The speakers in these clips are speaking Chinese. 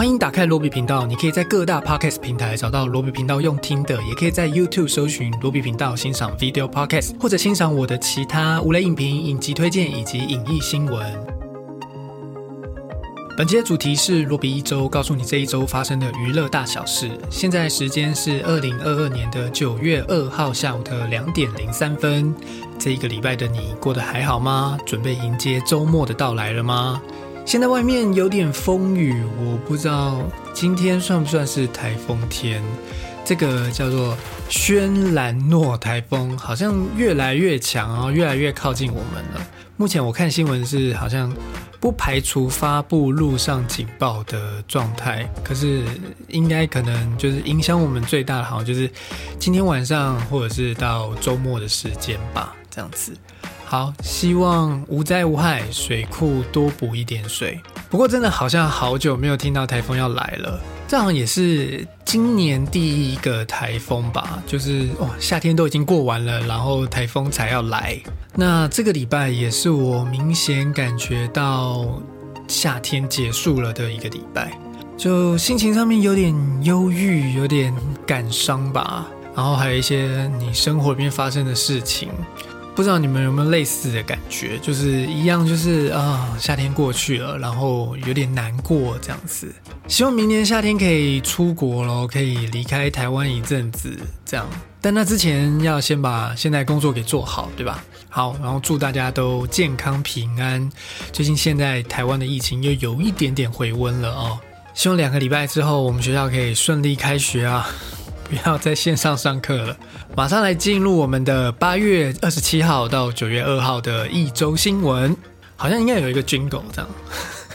欢迎打开罗比频道，你可以在各大 podcast 平台找到罗比频道用听的，也可以在 YouTube 搜寻罗比频道欣赏 video podcast，或者欣赏我的其他无雷影评、影集推荐以及影艺新闻。本期的主题是罗比一周，告诉你这一周发生的娱乐大小事。现在时间是二零二二年的九月二号下午的两点零三分。这一个礼拜的你过得还好吗？准备迎接周末的到来了吗？现在外面有点风雨，我不知道今天算不算是台风天。这个叫做轩兰诺台风，好像越来越强哦，越来越靠近我们了。目前我看新闻是好像不排除发布陆上警报的状态，可是应该可能就是影响我们最大的，好像就是今天晚上或者是到周末的时间吧，这样子。好，希望无灾无害，水库多补一点水。不过真的好像好久没有听到台风要来了，这好像也是今年第一个台风吧？就是哇，夏天都已经过完了，然后台风才要来。那这个礼拜也是我明显感觉到夏天结束了的一个礼拜，就心情上面有点忧郁，有点感伤吧。然后还有一些你生活里面发生的事情。不知道你们有没有类似的感觉，就是一样，就是啊，夏天过去了，然后有点难过这样子。希望明年夏天可以出国喽，可以离开台湾一阵子这样。但那之前要先把现在工作给做好，对吧？好，然后祝大家都健康平安。最近现在台湾的疫情又有一点点回温了哦，希望两个礼拜之后我们学校可以顺利开学啊。不要在线上上课了，马上来进入我们的八月二十七号到九月二号的一周新闻，好像应该有一个军狗这样。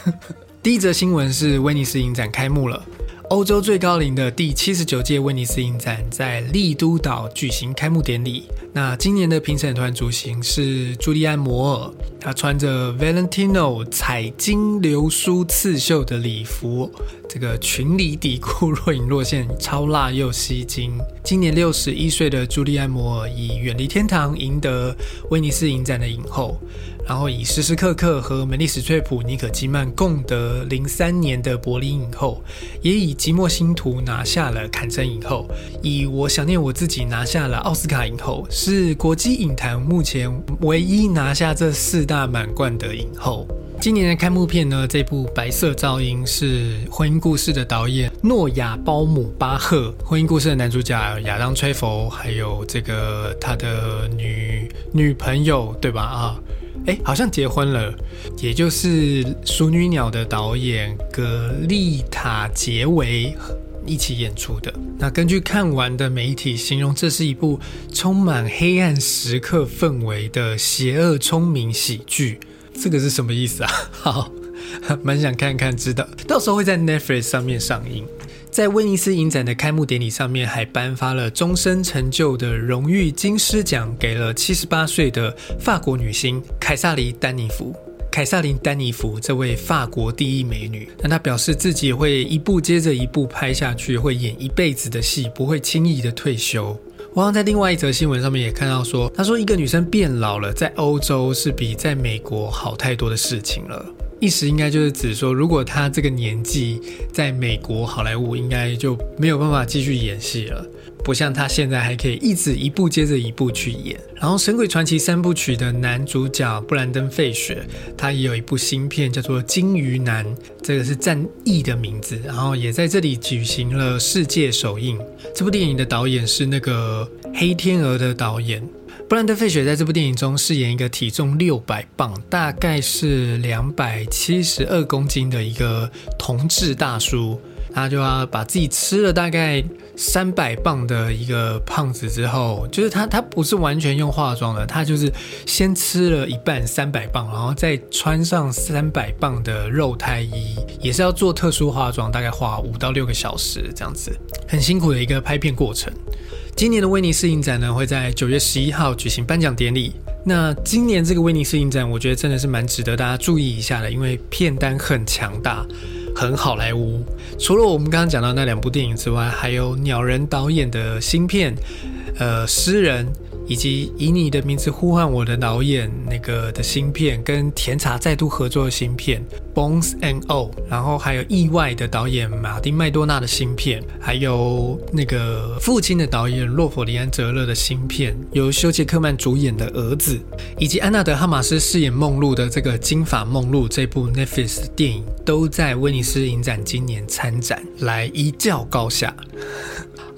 第一则新闻是威尼斯影展开幕了。欧洲最高龄的第七十九届威尼斯影展在利都岛举行开幕典礼。那今年的评审团主席是朱利安·摩尔，他穿着 Valentino 彩金流苏刺绣的礼服，这个裙里底裤若隐若现，超辣又吸睛。今年六十一岁的朱利安·摩尔以《远离天堂》赢得威尼斯影展的影后。然后以时时刻刻和梅丽史翠普、尼可基曼共得零三年的柏林影后，也以寂寞星途拿下了坎城影后，以我想念我自己拿下了奥斯卡影后，是国际影坛目前唯一拿下这四大满贯的影后。今年的开幕片呢，这部《白色噪音》是《婚姻故事》的导演诺亚·包姆巴赫，《婚姻故事》的男主角亚当·崔佛，还有这个他的女女朋友，对吧？啊。哎，好像结婚了，也就是《熟女鸟》的导演格丽塔·杰维一起演出的。那根据看完的媒体形容，这是一部充满黑暗时刻氛围的邪恶聪明喜剧。这个是什么意思啊？好，蛮想看看，知道到时候会在 Netflix 上面上映。在威尼斯影展的开幕典礼上面，还颁发了终身成就的荣誉金狮奖，给了七十八岁的法国女星凯撒琳·丹尼弗。凯撒琳·丹尼弗这位法国第一美女，那她表示自己会一部接着一部拍下去，会演一辈子的戏，不会轻易的退休。我刚在另外一则新闻上面也看到说，她说一个女生变老了，在欧洲是比在美国好太多的事情了。意思应该就是指说，如果他这个年纪在美国好莱坞，应该就没有办法继续演戏了。不像他现在还可以一直一部接着一部去演。然后《神鬼传奇》三部曲的男主角布兰登·费雪，他也有一部新片叫做《金鱼男》，这个是战役的名字。然后也在这里举行了世界首映。这部电影的导演是那个《黑天鹅》的导演。布兰德·费雪在这部电影中饰演一个体重六百磅，大概是两百七十二公斤的一个同志大叔。他就要把自己吃了大概三百磅的一个胖子之后，就是他他不是完全用化妆的，他就是先吃了一半三百磅，然后再穿上三百磅的肉胎衣，也是要做特殊化妆，大概花五到六个小时这样子，很辛苦的一个拍片过程。今年的威尼斯影展呢，会在九月十一号举行颁奖典礼。那今年这个威尼斯影展，我觉得真的是蛮值得大家注意一下的，因为片单很强大，很好莱坞。除了我们刚刚讲到那两部电影之外，还有鸟人导演的新片，呃，诗人以及以你的名字呼唤我的导演那个的新片，跟甜茶再度合作的新片《Bones and O》，然后还有意外的导演马丁麦多纳的新片，还有那个父亲的导演洛弗里安泽勒的新片，由休杰克曼主演的儿子，以及安娜德哈马斯饰演梦露的这个金发梦露这部 Netflix 电影，都在威尼斯影展今年参展，来一较高下。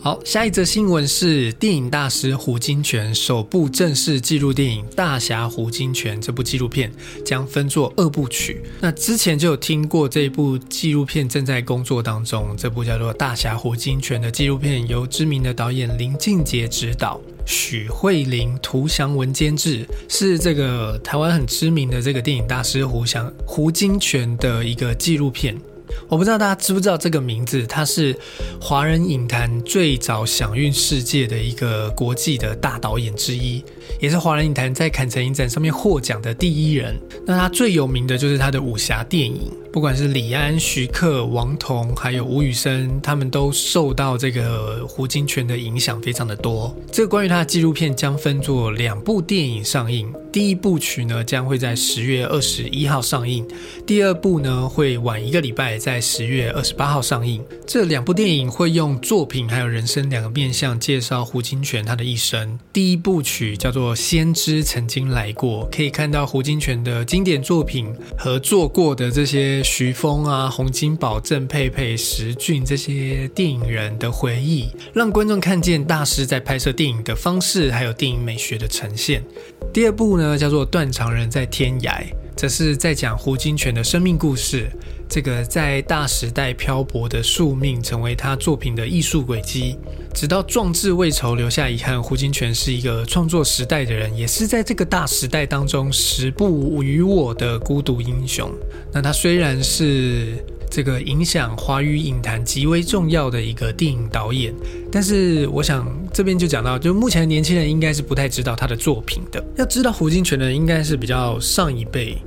好，下一则新闻是电影大师胡金铨首部正式纪录电影《大侠胡金铨》这部纪录片将分作二部曲。那之前就有听过这部纪录片正在工作当中，这部叫做《大侠胡金铨》的纪录片由知名的导演林俊杰执导，许慧玲、涂祥文监制，是这个台湾很知名的这个电影大师胡祥胡金铨的一个纪录片。我不知道大家知不知道这个名字，他是华人影坛最早享誉世界的一个国际的大导演之一，也是华人影坛在坎城影展上面获奖的第一人。那他最有名的就是他的武侠电影。不管是李安、徐克、王童，还有吴宇森，他们都受到这个胡金铨的影响非常的多。这个关于他的纪录片将分作两部电影上映，第一部曲呢将会在十月二十一号上映，第二部呢会晚一个礼拜，在十月二十八号上映。这两部电影会用作品还有人生两个面向介绍胡金铨他的一生。第一部曲叫做《做先知曾经来过》，可以看到胡金铨的经典作品合作过的这些。徐峰啊，洪金宝、郑佩佩、石俊这些电影人的回忆，让观众看见大师在拍摄电影的方式，还有电影美学的呈现。第二部呢，叫做《断肠人在天涯》，这是在讲胡金铨的生命故事。这个在大时代漂泊的宿命，成为他作品的艺术轨迹。直到壮志未酬，留下遗憾。胡金铨是一个创作时代的人，也是在这个大时代当中时不与我的孤独英雄。那他虽然是这个影响华语影坛极为重要的一个电影导演，但是我想这边就讲到，就目前年轻人应该是不太知道他的作品的。要知道胡金铨的，应该是比较上一辈。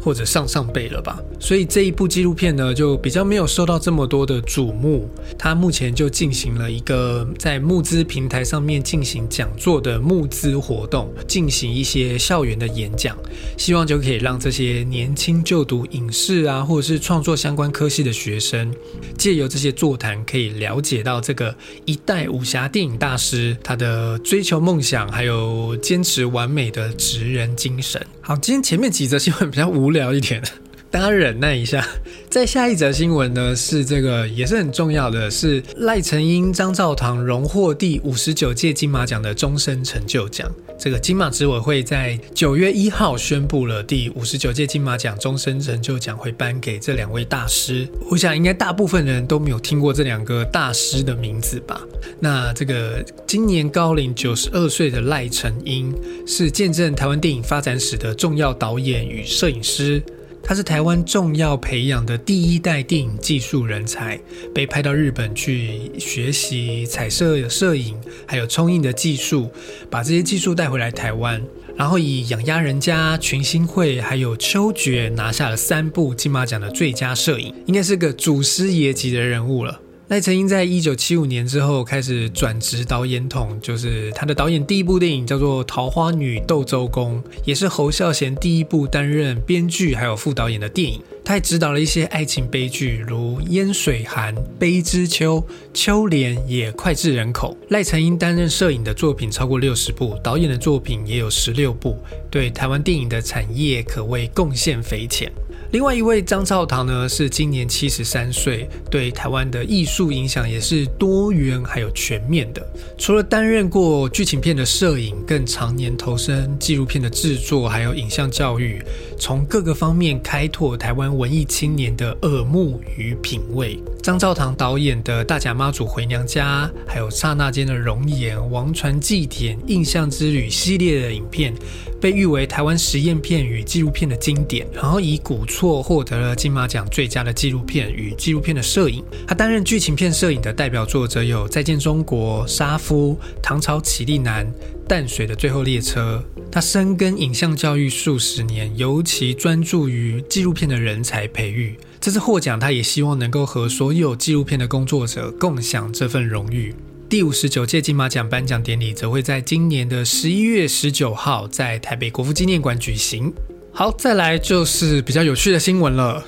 或者上上辈了吧，所以这一部纪录片呢，就比较没有受到这么多的瞩目。他目前就进行了一个在募资平台上面进行讲座的募资活动，进行一些校园的演讲，希望就可以让这些年轻就读影视啊，或者是创作相关科系的学生，借由这些座谈，可以了解到这个一代武侠电影大师他的追求梦想，还有坚持完美的职人精神。好，今天前面几则新闻比较无聊一点。大家忍耐一下，在下一则新闻呢，是这个也是很重要的，是赖成英、张兆堂荣获第五十九届金马奖的终身成就奖。这个金马执委会在九月一号宣布了第五十九届金马奖终身成就奖会颁给这两位大师。我想应该大部分人都没有听过这两个大师的名字吧？那这个今年高龄九十二岁的赖成英，是见证台湾电影发展史的重要导演与摄影师。他是台湾重要培养的第一代电影技术人才，被派到日本去学习彩色摄影，还有冲印的技术，把这些技术带回来台湾，然后以《养鸭人家》、《群星会》还有《秋决》拿下了三部金马奖的最佳摄影，应该是个祖师爷级的人物了。赖成英在一九七五年之后开始转职导演筒，就是他的导演第一部电影叫做《桃花女斗周公》，也是侯孝贤第一部担任编剧还有副导演的电影。他还执导了一些爱情悲剧，如《烟水寒》《悲之秋》《秋莲》也脍炙人口。赖成英担任摄影的作品超过六十部，导演的作品也有十六部，对台湾电影的产业可谓贡献匪浅。另外一位张兆堂呢，是今年七十三岁，对台湾的艺术影响也是多元还有全面的。除了担任过剧情片的摄影，更常年投身纪录片的制作，还有影像教育，从各个方面开拓台湾文艺青年的耳目与品味。张兆堂导演的《大甲妈祖回娘家》，还有《刹那间的容颜》《王传祭典》《印象之旅》系列的影片，被誉为台湾实验片与纪录片的经典。然后以古错获得了金马奖最佳的纪录片与纪录片的摄影。他担任剧情片摄影的代表作则有《再见中国》《杀夫》《唐朝起立男》《淡水的最后列车》。他深耕影像教育数十年，尤其专注于纪录片的人才培育。这次获奖，他也希望能够和所有纪录片的工作者共享这份荣誉。第五十九届金马奖颁奖典礼则会在今年的十一月十九号在台北国父纪念馆举行。好，再来就是比较有趣的新闻了。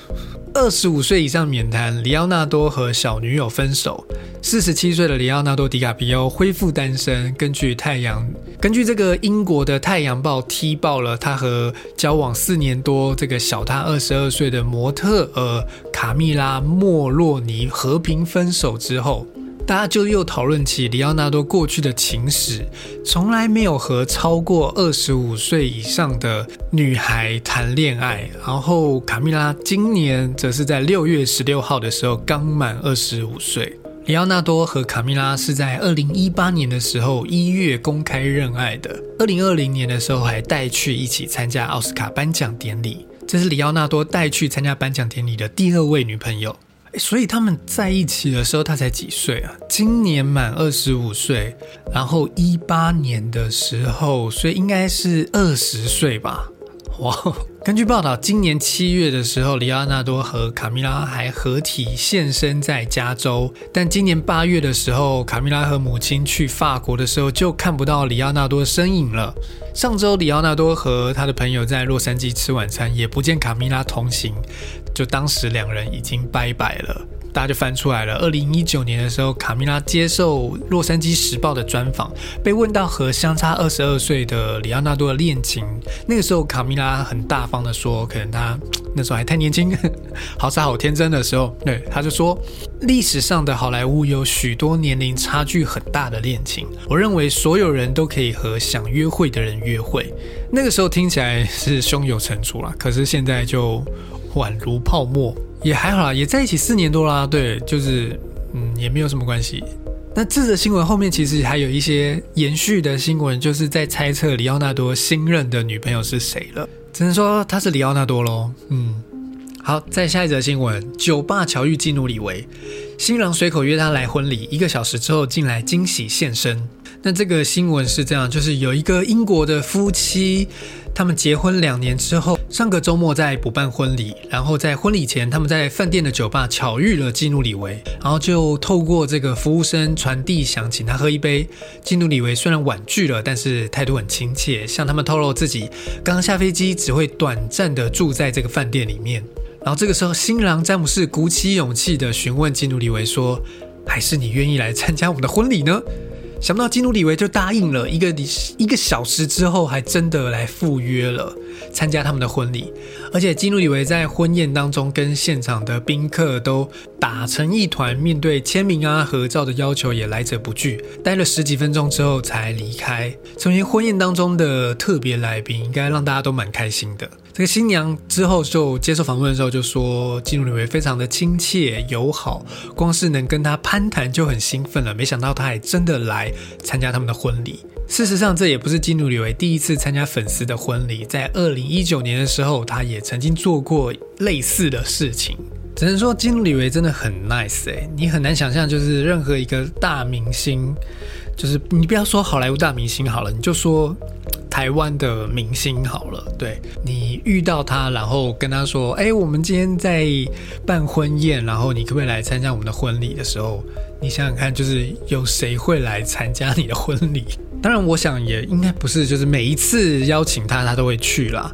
二十五岁以上免谈，里奥纳多和小女友分手。四十七岁的里奥纳多·迪卡皮欧恢复单身。根据太阳，根据这个英国的《太阳报》踢爆了他和交往四年多这个小他二十二岁的模特儿卡蜜拉·莫洛尼和平分手之后。大家就又讨论起里奥纳多过去的情史，从来没有和超过二十五岁以上的女孩谈恋爱。然后卡米拉今年则是在六月十六号的时候刚满二十五岁。里奥纳多和卡米拉是在二零一八年的时候一月公开认爱的，二零二零年的时候还带去一起参加奥斯卡颁奖典礼。这是里奥纳多带去参加颁奖典礼的第二位女朋友。所以他们在一起的时候，他才几岁啊？今年满二十五岁，然后一八年的时候，所以应该是二十岁吧？哇！根据报道，今年七月的时候，里奥纳多和卡米拉还合体现身在加州，但今年八月的时候，卡米拉和母亲去法国的时候，就看不到里奥纳多身影了。上周，里奥纳多和他的朋友在洛杉矶吃晚餐，也不见卡米拉同行。就当时两人已经拜拜了，大家就翻出来了。二零一九年的时候，卡米拉接受《洛杉矶时报》的专访，被问到和相差二十二岁的里奥纳多的恋情，那个时候卡米拉很大方的说，可能他 那时候还太年轻，好傻好天真的时候，对，他就说，历史上的好莱坞有许多年龄差距很大的恋情，我认为所有人都可以和想约会的人约会。那个时候听起来是胸有成竹了，可是现在就。宛如泡沫，也还好啦，也在一起四年多啦。对，就是嗯，也没有什么关系。那这则新闻后面其实还有一些延续的新闻，就是在猜测里奥纳多新任的女朋友是谁了。只能说他是里奥纳多喽。嗯，好，再下一则新闻：酒吧巧遇基努里维，新郎随口约他来婚礼，一个小时之后进来惊喜现身。那这个新闻是这样，就是有一个英国的夫妻。他们结婚两年之后，上个周末在补办婚礼，然后在婚礼前，他们在饭店的酒吧巧遇了基努里维，然后就透过这个服务生传递想请他喝一杯。基努里维虽然婉拒了，但是态度很亲切，向他们透露自己刚刚下飞机，只会短暂的住在这个饭店里面。然后这个时候，新郎詹姆士鼓起勇气的询问基努里维说：“还是你愿意来参加我们的婚礼呢？”想不到基努里维就答应了，一个一个小时之后还真的来赴约了，参加他们的婚礼。而且基努里维在婚宴当中跟现场的宾客都打成一团，面对签名啊、合照的要求也来者不拒，待了十几分钟之后才离开，成为婚宴当中的特别来宾，应该让大家都蛮开心的。这个新娘之后就接受访问的时候就说，基努里维非常的亲切友好，光是能跟他攀谈就很兴奋了。没想到他还真的来参加他们的婚礼。事实上，这也不是金努里维第一次参加粉丝的婚礼，在二零一九年的时候，他也曾经做过类似的事情。只能说金努里维真的很 nice 哎，你很难想象，就是任何一个大明星，就是你不要说好莱坞大明星好了，你就说。台湾的明星好了，对你遇到他，然后跟他说：“哎，我们今天在办婚宴，然后你可不可以来参加我们的婚礼？”的时候，你想想看，就是有谁会来参加你的婚礼？当然，我想也应该不是，就是每一次邀请他，他都会去啦。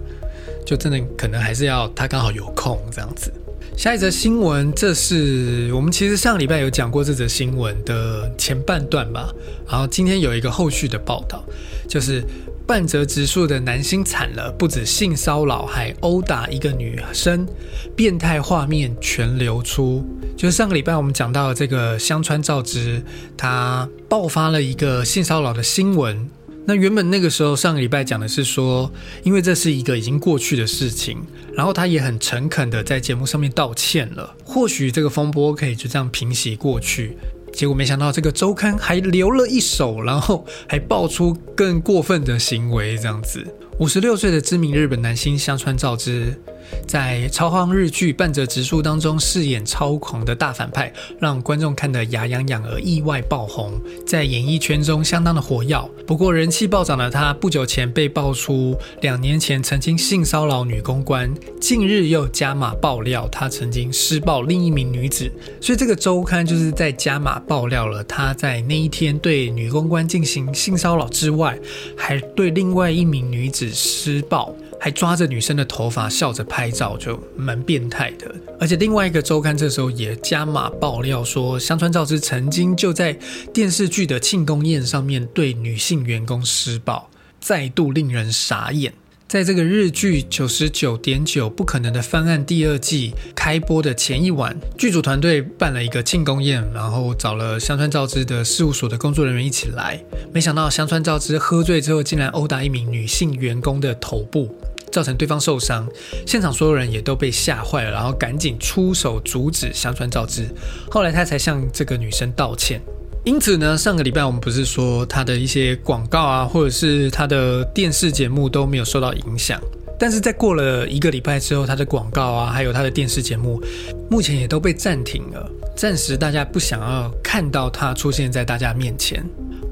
就真的可能还是要他刚好有空这样子。下一则新闻，这是我们其实上礼拜有讲过这则新闻的前半段吧，然后今天有一个后续的报道，就是。半泽直树的男星惨了，不止性骚扰，还殴打一个女生，变态画面全流出。就是上个礼拜我们讲到这个香川照之，他爆发了一个性骚扰的新闻。那原本那个时候上个礼拜讲的是说，因为这是一个已经过去的事情，然后他也很诚恳的在节目上面道歉了，或许这个风波可以就这样平息过去。结果没想到，这个周刊还留了一手，然后还爆出更过分的行为。这样子，五十六岁的知名日本男星香川照之，在超荒日剧《半泽直树》当中饰演超狂的大反派，让观众看得牙痒痒而意外爆红，在演艺圈中相当的火药。不过人气暴涨的他，不久前被爆出两年前曾经性骚扰女公关，近日又加码爆料他曾经施暴另一名女子，所以这个周刊就是在加码爆料了他在那一天对女公关进行性骚扰之外，还对另外一名女子施暴。还抓着女生的头发笑着拍照，就蛮变态的。而且另外一个周刊这时候也加码爆料说，香川照之曾经就在电视剧的庆功宴上面对女性员工施暴，再度令人傻眼。在这个日剧《九十九点九不可能的方案》第二季开播的前一晚，剧组团队办了一个庆功宴，然后找了香川照之的事务所的工作人员一起来。没想到香川照之喝醉之后，竟然殴打一名女性员工的头部。造成对方受伤，现场所有人也都被吓坏了，然后赶紧出手阻止香川照之。后来他才向这个女生道歉。因此呢，上个礼拜我们不是说他的一些广告啊，或者是他的电视节目都没有受到影响，但是在过了一个礼拜之后，他的广告啊，还有他的电视节目，目前也都被暂停了，暂时大家不想要看到他出现在大家面前。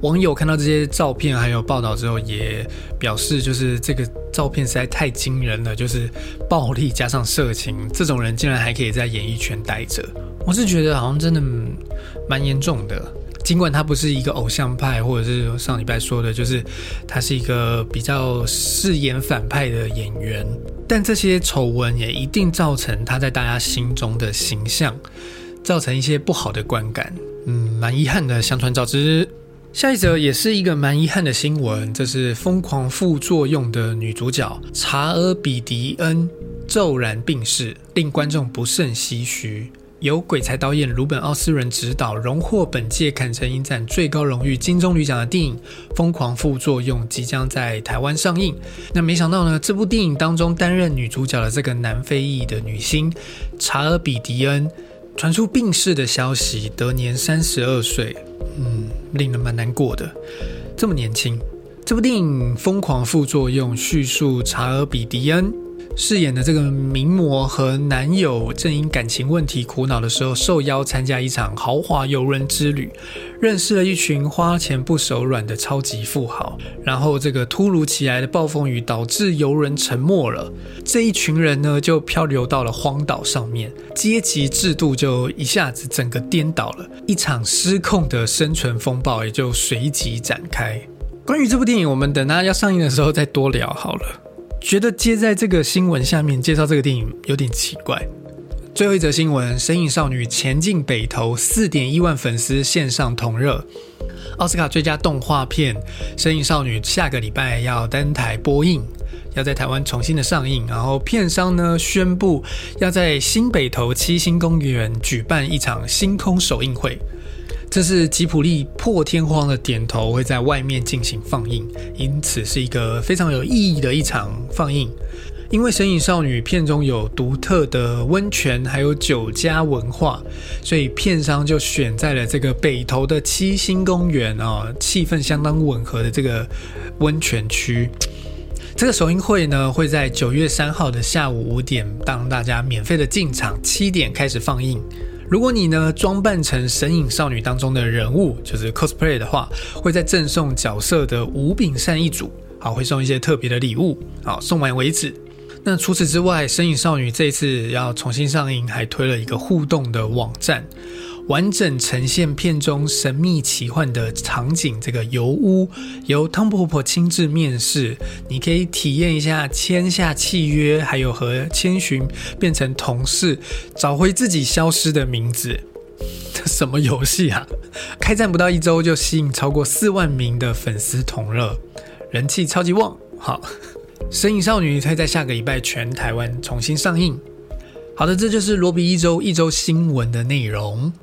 网友看到这些照片还有报道之后，也表示就是这个照片实在太惊人了，就是暴力加上色情，这种人竟然还可以在演艺圈待着。我是觉得好像真的蛮严重的。尽管他不是一个偶像派，或者是上礼拜说的，就是他是一个比较饰演反派的演员，但这些丑闻也一定造成他在大家心中的形象，造成一些不好的观感。嗯，蛮遗憾的。相传照之。下一则也是一个蛮遗憾的新闻，这是疯狂副作用的女主角查尔比迪恩骤然病逝，令观众不胜唏嘘。由鬼才导演鲁本奥斯人执导，荣获本届坎城影展最高荣誉金棕榈奖的电影《疯狂副作用》即将在台湾上映。那没想到呢，这部电影当中担任女主角的这个南非裔的女星查尔比迪恩，传出病逝的消息，得年三十二岁。嗯，令人蛮难过的。这么年轻，这部电影《疯狂副作用》叙述查尔比迪恩饰演的这个名模和男友正因感情问题苦恼的时候，受邀参加一场豪华游轮之旅。认识了一群花钱不手软的超级富豪，然后这个突如其来的暴风雨导致游轮沉没了。这一群人呢，就漂流到了荒岛上面，阶级制度就一下子整个颠倒了，一场失控的生存风暴也就随即展开。关于这部电影，我们等它要上映的时候再多聊好了。觉得接在这个新闻下面介绍这个电影有点奇怪。最后一则新闻：《神隐少女》前进北投，四点一万粉丝线上同热。奥斯卡最佳动画片《神隐少女》下个礼拜要登台播映，要在台湾重新的上映。然后片商呢宣布要在新北投七星公园举办一场星空首映会。这是吉普力破天荒的点头，会在外面进行放映，因此是一个非常有意义的一场放映。因为《神隐少女》片中有独特的温泉，还有酒家文化，所以片商就选在了这个北投的七星公园啊，气氛相当吻合的这个温泉区。这个首映会呢，会在九月三号的下午五点，让大家免费的进场，七点开始放映。如果你呢装扮成《神隐少女》当中的人物，就是 cosplay 的话，会再赠送角色的五柄扇一组，好，会送一些特别的礼物，好，送完为止。那除此之外，《神影少女》这次要重新上映，还推了一个互动的网站，完整呈现片中神秘奇幻的场景。这个油屋由汤婆婆亲自面试，你可以体验一下签下契约，还有和千寻变成同事，找回自己消失的名字。什么游戏啊？开战不到一周就吸引超过四万名的粉丝同乐，人气超级旺。好。《神影少女》会在下个礼拜全台湾重新上映。好的，这就是罗比一周一周新闻的内容。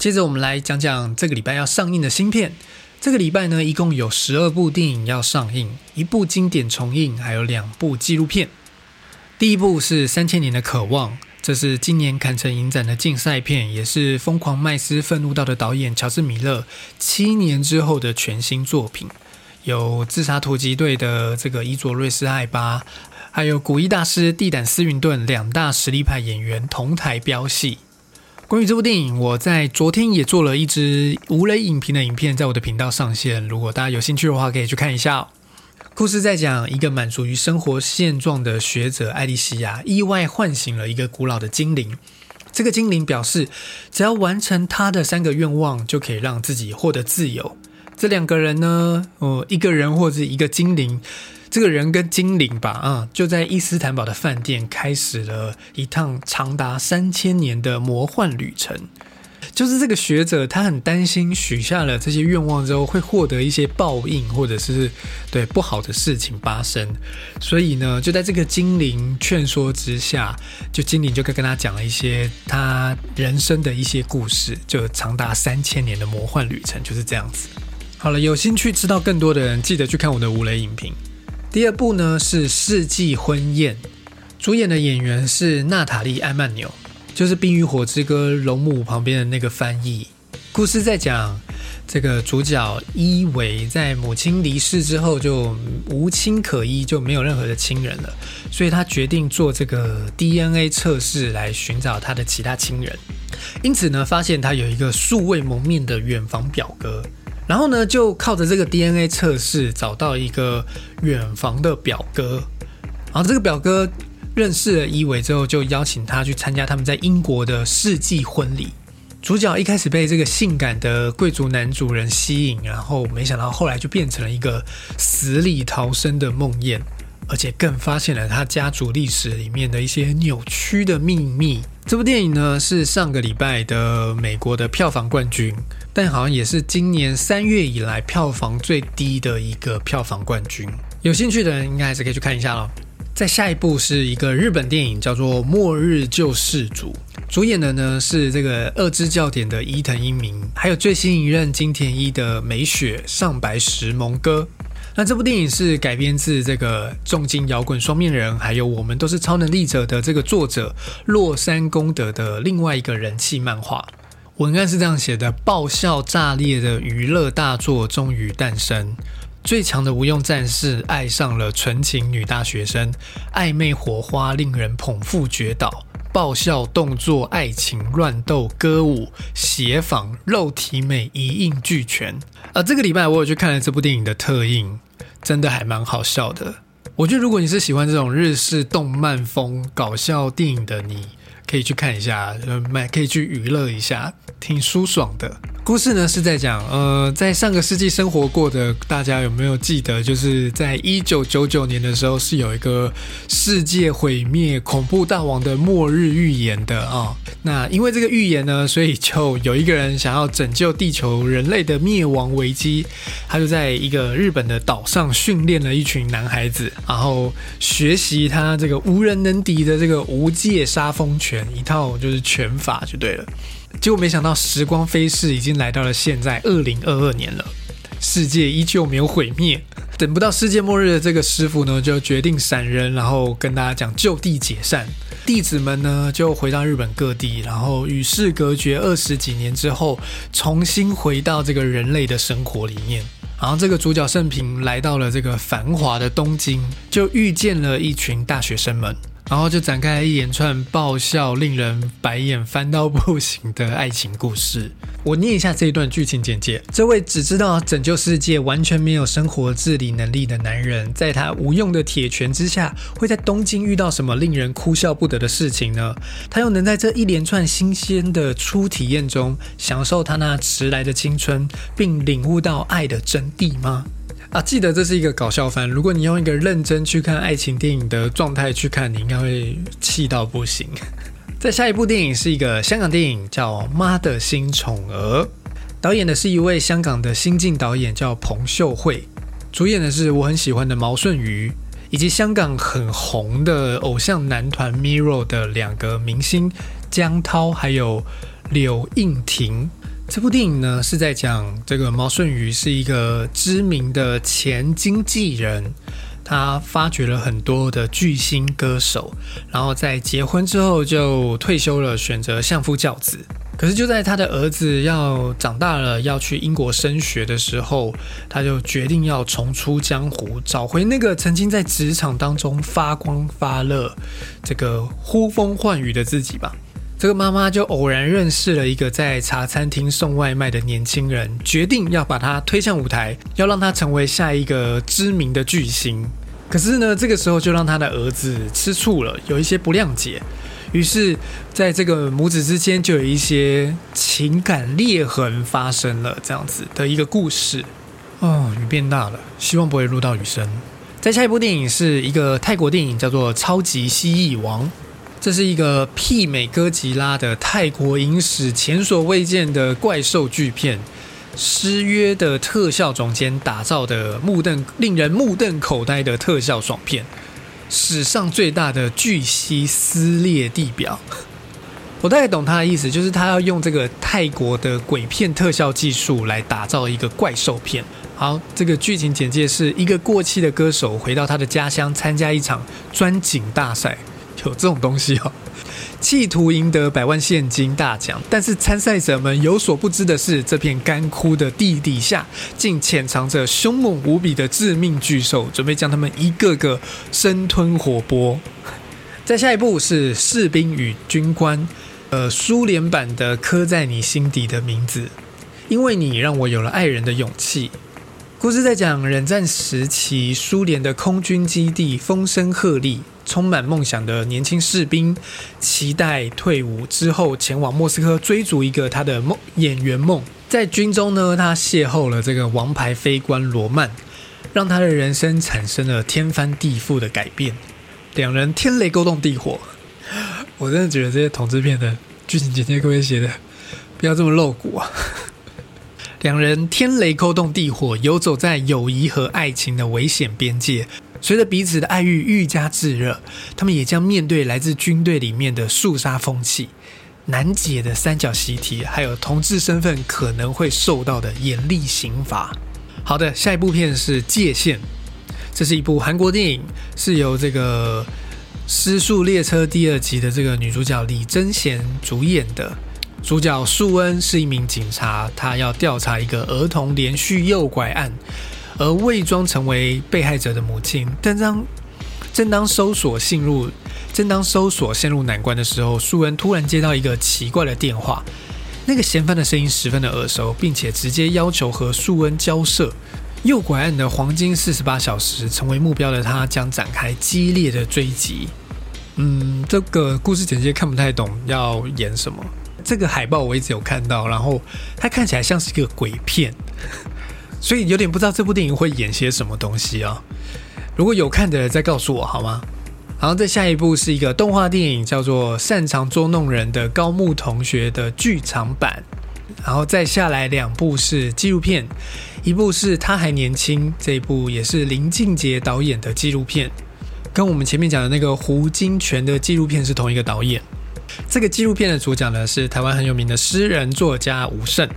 接着我们来讲讲这个礼拜要上映的新片。这个礼拜呢，一共有十二部电影要上映，一部经典重映，还有两部纪录片。第一部是《三千年的渴望》，这是今年坎城影展的竞赛片，也是《疯狂麦斯愤怒到》的导演乔治米勒七年之后的全新作品。有自杀突击队的这个伊佐瑞斯·艾巴，还有古一大师、地胆斯云顿两大实力派演员同台飙戏。关于这部电影，我在昨天也做了一支无雷影评的影片，在我的频道上线。如果大家有兴趣的话，可以去看一下。故事在讲一个满足于生活现状的学者艾莉西亚，意外唤醒了一个古老的精灵。这个精灵表示，只要完成他的三个愿望，就可以让自己获得自由。这两个人呢，哦，一个人或者一个精灵。这个人跟精灵吧，啊，就在伊斯坦堡的饭店开始了一趟长达三千年的魔幻旅程。就是这个学者，他很担心许下了这些愿望之后会获得一些报应，或者是对不好的事情发生。所以呢，就在这个精灵劝说之下，就精灵就跟跟他讲了一些他人生的一些故事，就长达三千年的魔幻旅程就是这样子。好了，有兴趣知道更多的人，记得去看我的无雷影评。第二部呢是《世纪婚宴》，主演的演员是娜塔莉·艾曼纽，就是《冰与火之歌》龙母旁边的那个翻译。故事在讲这个主角伊维在母亲离世之后就无亲可依，就没有任何的亲人了，所以他决定做这个 DNA 测试来寻找他的其他亲人。因此呢，发现他有一个素未谋面的远房表哥。然后呢，就靠着这个 DNA 测试找到一个远房的表哥，然后这个表哥认识了伊维之后，就邀请他去参加他们在英国的世纪婚礼。主角一开始被这个性感的贵族男主人吸引，然后没想到后来就变成了一个死里逃生的梦魇，而且更发现了他家族历史里面的一些扭曲的秘密。这部电影呢是上个礼拜的美国的票房冠军。但好像也是今年三月以来票房最低的一个票房冠军。有兴趣的人应该还是可以去看一下咯。在下一部是一个日本电影，叫做《末日救世主》，主演的呢是这个二之教典的伊藤英明，还有最新一任金田一的美雪上白石萌歌。那这部电影是改编自这个重金摇滚双面人，还有我们都是超能力者的这个作者洛山功德的另外一个人气漫画。文案是这样写的：爆笑炸裂的娱乐大作终于诞生，最强的无用战士爱上了纯情女大学生，暧昧火花令人捧腹绝倒，爆笑动作、爱情、乱斗、歌舞、协仿、肉体美一应俱全。啊，这个礼拜我有去看了这部电影的特映，真的还蛮好笑的。我觉得如果你是喜欢这种日式动漫风搞笑电影的你。可以去看一下，呃，买可以去娱乐一下，挺舒爽的。故事呢是在讲，呃，在上个世纪生活过的大家有没有记得，就是在一九九九年的时候是有一个世界毁灭、恐怖大王的末日预言的啊。那因为这个预言呢，所以就有一个人想要拯救地球人类的灭亡危机，他就在一个日本的岛上训练了一群男孩子，然后学习他这个无人能敌的这个无界杀风拳一套就是拳法就对了。结果没想到，时光飞逝，已经来到了现在二零二二年了，世界依旧没有毁灭。等不到世界末日的这个师傅呢，就决定闪人，然后跟大家讲就地解散。弟子们呢，就回到日本各地，然后与世隔绝二十几年之后，重新回到这个人类的生活里面。然后这个主角盛平来到了这个繁华的东京，就遇见了一群大学生们。然后就展开了一连串爆笑、令人白眼翻到不行的爱情故事。我念一下这一段剧情简介：这位只知道拯救世界、完全没有生活自理能力的男人，在他无用的铁拳之下，会在东京遇到什么令人哭笑不得的事情呢？他又能在这一连串新鲜的初体验中，享受他那迟来的青春，并领悟到爱的真谛吗？啊，记得这是一个搞笑番。如果你用一个认真去看爱情电影的状态去看，你应该会气到不行。在下一部电影是一个香港电影，叫《妈的新宠儿》，导演的是一位香港的新晋导演，叫彭秀慧，主演的是我很喜欢的毛舜筠，以及香港很红的偶像男团 Mirror 的两个明星江涛还有柳应廷。这部电影呢是在讲这个毛舜筠是一个知名的前经纪人，他发掘了很多的巨星歌手，然后在结婚之后就退休了，选择相夫教子。可是就在他的儿子要长大了，要去英国升学的时候，他就决定要重出江湖，找回那个曾经在职场当中发光发热、这个呼风唤雨的自己吧。这个妈妈就偶然认识了一个在茶餐厅送外卖的年轻人，决定要把他推向舞台，要让他成为下一个知名的巨星。可是呢，这个时候就让他的儿子吃醋了，有一些不谅解。于是，在这个母子之间就有一些情感裂痕发生了，这样子的一个故事。哦，雨变大了，希望不会录到雨声。在下一部电影是一个泰国电影，叫做《超级蜥蜴王》。这是一个媲美哥吉拉的泰国影史前所未见的怪兽巨片。失约的特效总监打造的目瞪令人目瞪口呆的特效爽片。史上最大的巨蜥撕裂地表，我大概懂他的意思，就是他要用这个泰国的鬼片特效技术来打造一个怪兽片。好，这个剧情简介是一个过气的歌手回到他的家乡参加一场钻井大赛，有这种东西哦。企图赢得百万现金大奖，但是参赛者们有所不知的是，这片干枯的地底下竟潜藏着凶猛无比的致命巨兽，准备将他们一个个生吞活剥。在下一步是士兵与军官，呃，苏联版的刻在你心底的名字，因为你让我有了爱人的勇气。故事在讲冷战时期苏联的空军基地风声鹤唳。充满梦想的年轻士兵，期待退伍之后前往莫斯科追逐一个他的梦演员梦。在军中呢，他邂逅了这个王牌飞官罗曼，让他的人生产生了天翻地覆的改变。两人天雷勾动地火，我真的觉得这些同志片的剧情简介可不可以写的不要这么露骨啊？两人天雷勾动地火，游走在友谊和爱情的危险边界。随着彼此的爱欲愈加炙热，他们也将面对来自军队里面的肃杀风气、难解的三角习题，还有同志身份可能会受到的严厉刑罚。好的，下一部片是《界限》，这是一部韩国电影，是由这个《失速列车》第二集的这个女主角李贞贤主演的。主角素恩是一名警察，他要调查一个儿童连续诱拐案。而伪装成为被害者的母亲，但当正当搜索陷入正当搜索陷入难关的时候，素恩突然接到一个奇怪的电话，那个嫌犯的声音十分的耳熟，并且直接要求和素恩交涉。诱拐案的黄金四十八小时成为目标的他将展开激烈的追击。嗯，这个故事简介看不太懂要演什么。这个海报我一直有看到，然后它看起来像是一个鬼片。所以有点不知道这部电影会演些什么东西啊？如果有看的再告诉我好吗？然后再下一部是一个动画电影，叫做《擅长捉弄人的高木同学》的剧场版。然后再下来两部是纪录片，一部是他还年轻，这一部也是林俊杰导演的纪录片，跟我们前面讲的那个胡金铨的纪录片是同一个导演。这个纪录片的主讲呢是台湾很有名的诗人作家吴胜。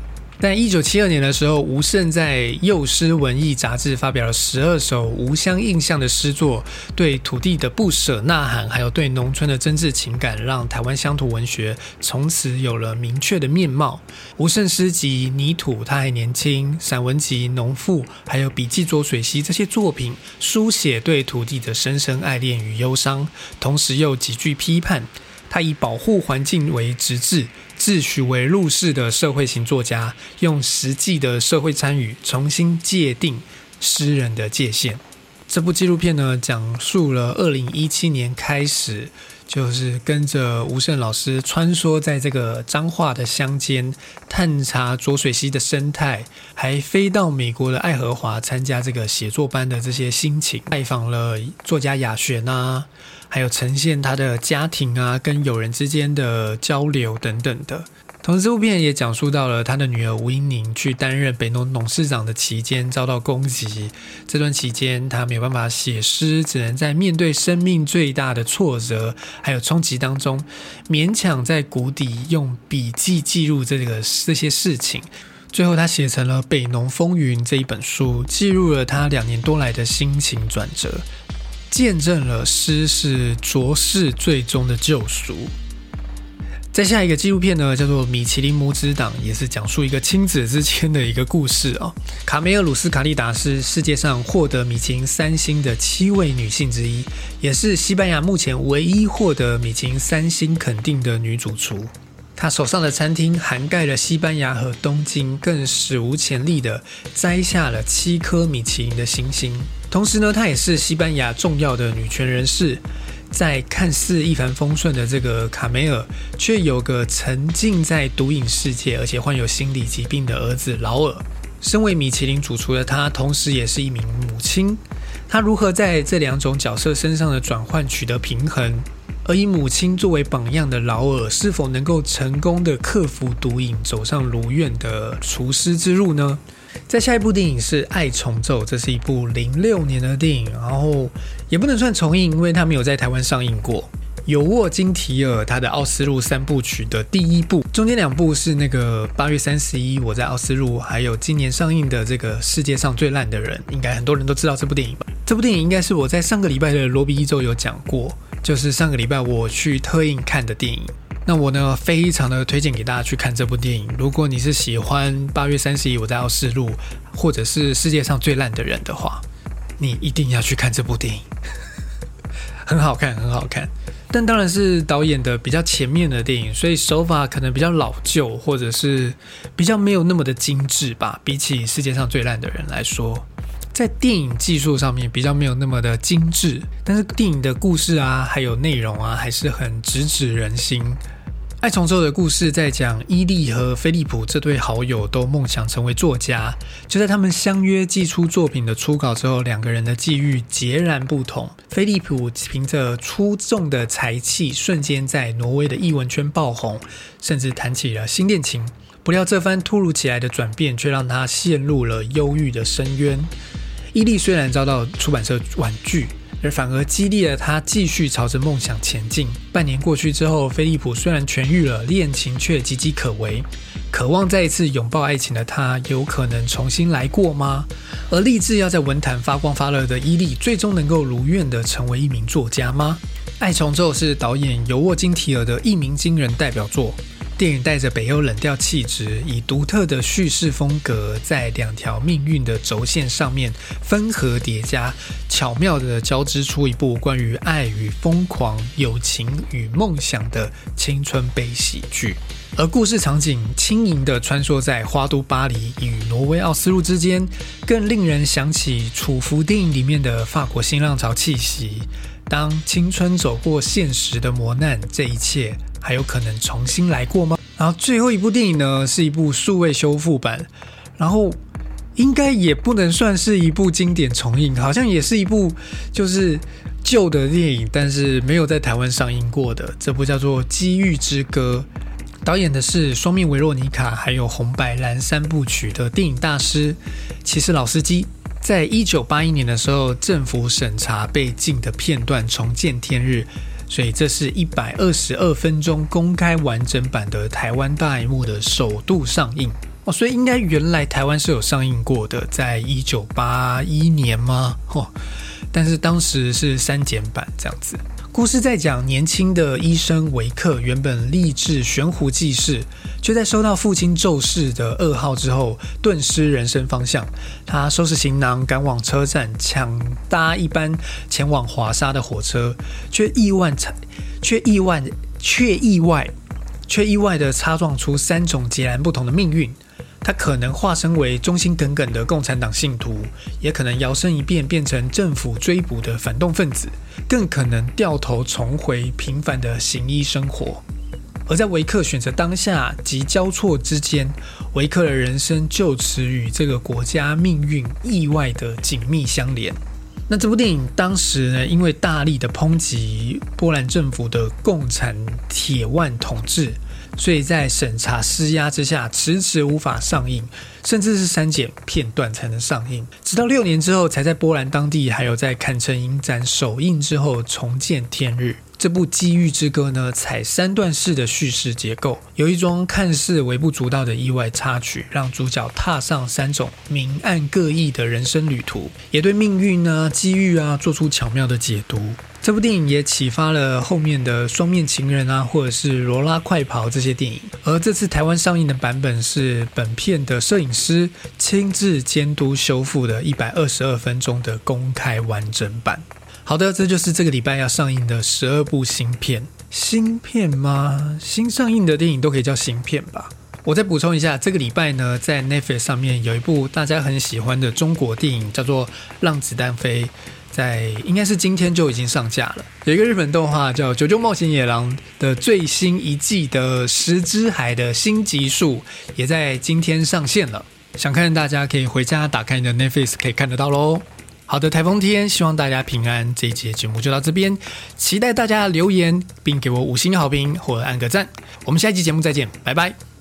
在一九七二年的时候，吴胜在《幼师文艺》杂志发表了十二首无相印象的诗作，对土地的不舍呐喊，还有对农村的真挚情感，让台湾乡土文学从此有了明确的面貌。吴胜诗集《泥土》，他还年轻；散文集《农妇》，还有笔记《浊水溪》这些作品，书写对土地的深深爱恋与忧伤，同时又极具批判。他以保护环境为直至，自诩为入世的社会型作家，用实际的社会参与重新界定诗人的界限。这部纪录片呢，讲述了二零一七年开始，就是跟着吴胜老师穿梭在这个彰化的乡间，探查浊水溪的生态，还飞到美国的爱荷华参加这个写作班的这些心情，拜访了作家雅璇啊。还有呈现他的家庭啊，跟友人之间的交流等等的。同时，这部片也讲述到了他的女儿吴英宁去担任北农董事长的期间遭到攻击，这段期间他没有办法写诗，只能在面对生命最大的挫折还有冲击当中，勉强在谷底用笔记记录这个这些事情。最后，他写成了《北农风云》这一本书，记录了他两年多来的心情转折。见证了诗是卓世最终的救赎。再下一个纪录片呢，叫做《米其林母子档》，也是讲述一个亲子之间的一个故事哦。卡梅尔鲁斯卡利达是世界上获得米其林三星的七位女性之一，也是西班牙目前唯一获得米其林三星肯定的女主厨。她手上的餐厅涵盖了西班牙和东京，更史无前例的摘下了七颗米其林的星星。同时呢，她也是西班牙重要的女权人士。在看似一帆风顺的这个卡梅尔，却有个沉浸在毒瘾世界，而且患有心理疾病的儿子劳尔。身为米其林主厨的他，同时也是一名母亲。他如何在这两种角色身上的转换取得平衡？而以母亲作为榜样的劳尔，是否能够成功的克服毒瘾，走上如愿的厨师之路呢？在下一部电影是《爱重奏》，这是一部零六年的电影，然后也不能算重映，因为它没有在台湾上映过。有沃金提尔他的奥斯陆三部曲的第一部，中间两部是那个八月三十一我在奥斯陆，还有今年上映的这个世界上最烂的人，应该很多人都知道这部电影吧？这部电影应该是我在上个礼拜的罗比一周有讲过，就是上个礼拜我去特映看的电影。那我呢，非常的推荐给大家去看这部电影。如果你是喜欢八月三十一我在奥斯陆，或者是世界上最烂的人的话，你一定要去看这部电影，很好看，很好看。但当然是导演的比较前面的电影，所以手法可能比较老旧，或者是比较没有那么的精致吧。比起世界上最烂的人来说，在电影技术上面比较没有那么的精致，但是电影的故事啊，还有内容啊，还是很直指人心。爱重奏的故事在讲伊利和菲利普这对好友都梦想成为作家。就在他们相约寄出作品的初稿之后，两个人的际遇截然不同。菲利普凭着出众的才气，瞬间在挪威的译文圈爆红，甚至谈起了新恋情。不料这番突如其来的转变，却让他陷入了忧郁的深渊。伊利虽然遭到出版社婉拒。而反而激励了他继续朝着梦想前进。半年过去之后，菲利普虽然痊愈了，恋情却岌岌可危。渴望再一次拥抱爱情的他，有可能重新来过吗？而立志要在文坛发光发热的伊利，最终能够如愿的成为一名作家吗？《爱重奏》是导演尤沃金提尔的一鸣惊人代表作。电影带着北欧冷调气质，以独特的叙事风格，在两条命运的轴线上面分合叠加，巧妙地交织出一部关于爱与疯狂、友情与梦想的青春悲喜剧。而故事场景轻盈地穿梭在花都巴黎与挪威奥斯陆之间，更令人想起《楚服》电影里面的法国新浪潮气息。当青春走过现实的磨难，这一切。还有可能重新来过吗？然后最后一部电影呢，是一部数位修复版，然后应该也不能算是一部经典重映，好像也是一部就是旧的电影，但是没有在台湾上映过的。这部叫做《机遇之歌》，导演的是双面维洛尼卡，还有红白蓝三部曲的电影大师，其实老司机。在一九八一年的时候，政府审查被禁的片段重见天日。所以这是一百二十二分钟公开完整版的台湾大荧幕的首度上映哦，所以应该原来台湾是有上映过的，在一九八一年吗？哦，但是当时是删减版这样子。故事在讲年轻的医生维克，原本立志悬壶济世，却在收到父亲骤逝的噩耗之后，顿失人生方向。他收拾行囊，赶往车站，抢搭一班前往华沙的火车，却意外擦，却意外，却意外，却意外的擦撞出三种截然不同的命运。他可能化身为忠心耿耿的共产党信徒，也可能摇身一变变成政府追捕的反动分子，更可能掉头重回平凡的行医生活。而在维克选择当下及交错之间，维克的人生就此与这个国家命运意外的紧密相连。那这部电影当时呢，因为大力的抨击波兰政府的共产铁腕统治。所以在审查施压之下，迟迟无法上映，甚至是删减片段才能上映。直到六年之后，才在波兰当地还有在堪称影展首映之后重见天日。这部《机遇之歌》呢，采三段式的叙事结构，有一桩看似微不足道的意外插曲，让主角踏上三种明暗各异的人生旅途，也对命运啊、机遇啊做出巧妙的解读。这部电影也启发了后面的《双面情人》啊，或者是《罗拉快跑》这些电影。而这次台湾上映的版本是本片的摄影师亲自监督修复的一百二十二分钟的公开完整版。好的，这就是这个礼拜要上映的十二部新片。新片吗？新上映的电影都可以叫新片吧。我再补充一下，这个礼拜呢，在 Netflix 上面有一部大家很喜欢的中国电影，叫做《让子弹飞》。在应该是今天就已经上架了。有一个日本动画叫《九州冒险野狼》的最新一季的《十之海》的新集数，也在今天上线了。想看大家可以回家打开你的 Netflix 可以看得到喽。好的，台风天，希望大家平安。这一节节目就到这边，期待大家留言并给我五星好评或按个赞。我们下一集节目再见，拜拜。